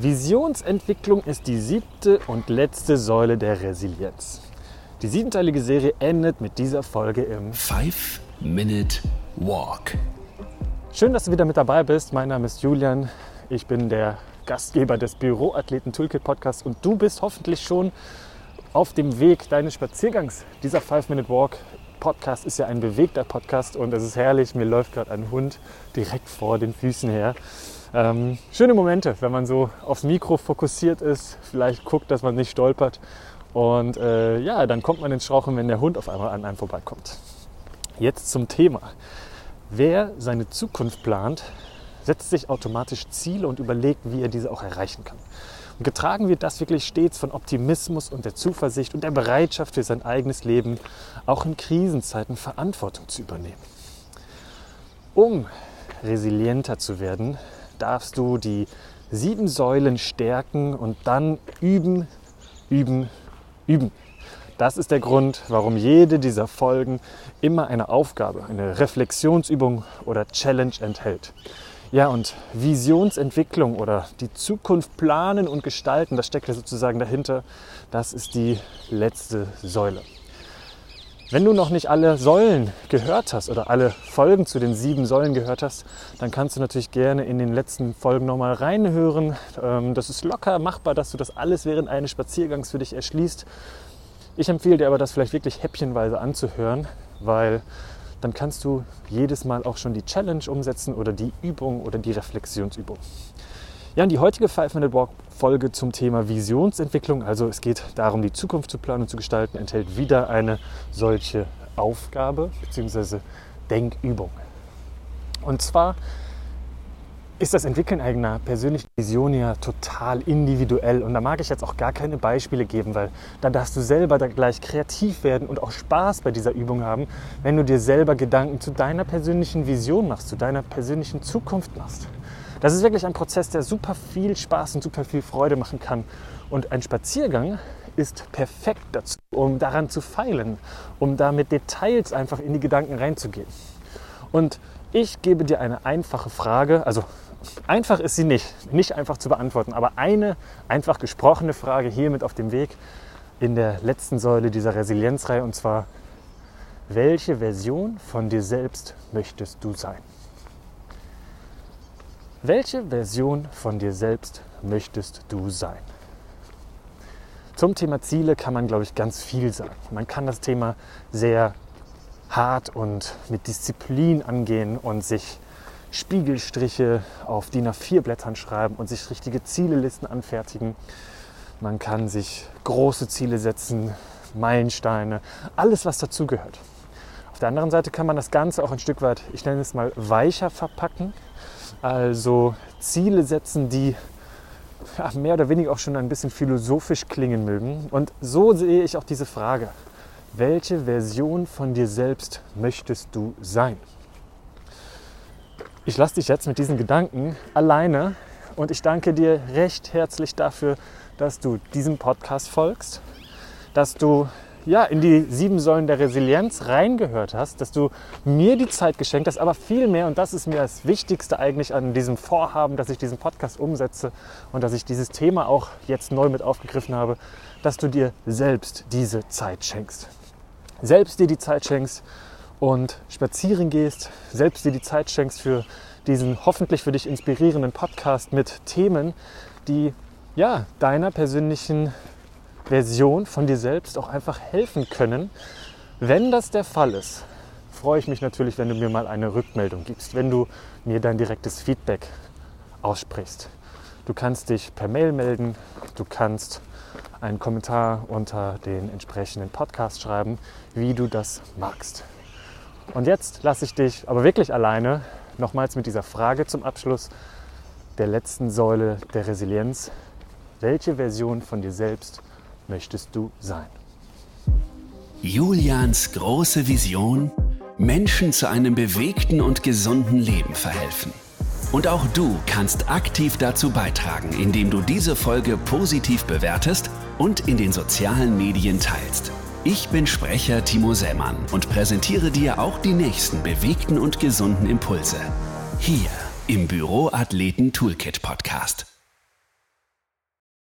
Visionsentwicklung ist die siebte und letzte Säule der Resilienz. Die siebenteilige Serie endet mit dieser Folge im Five Minute Walk. Schön, dass du wieder mit dabei bist. Mein Name ist Julian. Ich bin der Gastgeber des Büroathleten Toolkit Podcasts und du bist hoffentlich schon auf dem Weg deines Spaziergangs. Dieser Five Minute Walk Podcast ist ja ein bewegter Podcast und es ist herrlich. Mir läuft gerade ein Hund direkt vor den Füßen her. Ähm, schöne Momente, wenn man so aufs Mikro fokussiert ist, vielleicht guckt, dass man nicht stolpert. Und äh, ja, dann kommt man ins Strauchen, wenn der Hund auf einmal an einem vorbeikommt. Jetzt zum Thema. Wer seine Zukunft plant, setzt sich automatisch Ziele und überlegt, wie er diese auch erreichen kann. Und getragen wird das wirklich stets von Optimismus und der Zuversicht und der Bereitschaft für sein eigenes Leben, auch in Krisenzeiten Verantwortung zu übernehmen. Um resilienter zu werden, darfst du die sieben Säulen stärken und dann üben, üben, üben. Das ist der Grund, warum jede dieser Folgen immer eine Aufgabe, eine Reflexionsübung oder Challenge enthält. Ja, und Visionsentwicklung oder die Zukunft planen und gestalten, das steckt ja sozusagen dahinter, das ist die letzte Säule. Wenn du noch nicht alle Säulen gehört hast oder alle Folgen zu den sieben Säulen gehört hast, dann kannst du natürlich gerne in den letzten Folgen nochmal reinhören. Ähm, das ist locker machbar, dass du das alles während eines Spaziergangs für dich erschließt. Ich empfehle dir aber, das vielleicht wirklich häppchenweise anzuhören, weil dann kannst du jedes Mal auch schon die Challenge umsetzen oder die Übung oder die Reflexionsübung. Ja, und die heutige Five Minute Walk Folge zum Thema Visionsentwicklung, also es geht darum, die Zukunft zu planen und zu gestalten, enthält wieder eine solche Aufgabe bzw. Denkübung. Und zwar ist das Entwickeln eigener persönlichen Vision ja total individuell. Und da mag ich jetzt auch gar keine Beispiele geben, weil da darfst du selber da gleich kreativ werden und auch Spaß bei dieser Übung haben, wenn du dir selber Gedanken zu deiner persönlichen Vision machst, zu deiner persönlichen Zukunft machst. Das ist wirklich ein Prozess, der super viel Spaß und super viel Freude machen kann. Und ein Spaziergang ist perfekt dazu, um daran zu feilen, um da mit Details einfach in die Gedanken reinzugehen. Und ich gebe dir eine einfache Frage, also einfach ist sie nicht, nicht einfach zu beantworten, aber eine einfach gesprochene Frage hier mit auf dem Weg in der letzten Säule dieser Resilienzreihe und zwar, welche Version von dir selbst möchtest du sein? Welche Version von dir selbst möchtest du sein? Zum Thema Ziele kann man, glaube ich, ganz viel sagen. Man kann das Thema sehr hart und mit Disziplin angehen und sich Spiegelstriche auf DIN A4 Blättern schreiben und sich richtige Zielelisten anfertigen. Man kann sich große Ziele setzen, Meilensteine, alles was dazugehört. Auf der anderen Seite kann man das Ganze auch ein Stück weit, ich nenne es mal, weicher verpacken also Ziele setzen, die mehr oder weniger auch schon ein bisschen philosophisch klingen mögen. Und so sehe ich auch diese Frage. Welche Version von dir selbst möchtest du sein? Ich lasse dich jetzt mit diesen Gedanken alleine und ich danke dir recht herzlich dafür, dass du diesem Podcast folgst, dass du ja, in die sieben Säulen der Resilienz reingehört hast, dass du mir die Zeit geschenkt hast, aber vielmehr, und das ist mir das Wichtigste eigentlich an diesem Vorhaben, dass ich diesen Podcast umsetze und dass ich dieses Thema auch jetzt neu mit aufgegriffen habe, dass du dir selbst diese Zeit schenkst. Selbst dir die Zeit schenkst und spazieren gehst, selbst dir die Zeit schenkst für diesen hoffentlich für dich inspirierenden Podcast mit Themen, die ja deiner persönlichen Version von dir selbst auch einfach helfen können. Wenn das der Fall ist, freue ich mich natürlich, wenn du mir mal eine Rückmeldung gibst, wenn du mir dein direktes Feedback aussprichst. Du kannst dich per Mail melden, du kannst einen Kommentar unter den entsprechenden Podcast schreiben, wie du das magst. Und jetzt lasse ich dich aber wirklich alleine nochmals mit dieser Frage zum Abschluss der letzten Säule der Resilienz. Welche Version von dir selbst möchtest du sein? Julians große Vision, Menschen zu einem bewegten und gesunden Leben verhelfen. Und auch du kannst aktiv dazu beitragen, indem du diese Folge positiv bewertest und in den sozialen Medien teilst. Ich bin Sprecher Timo Sellmann und präsentiere dir auch die nächsten bewegten und gesunden Impulse. Hier im Büroathleten Toolkit Podcast.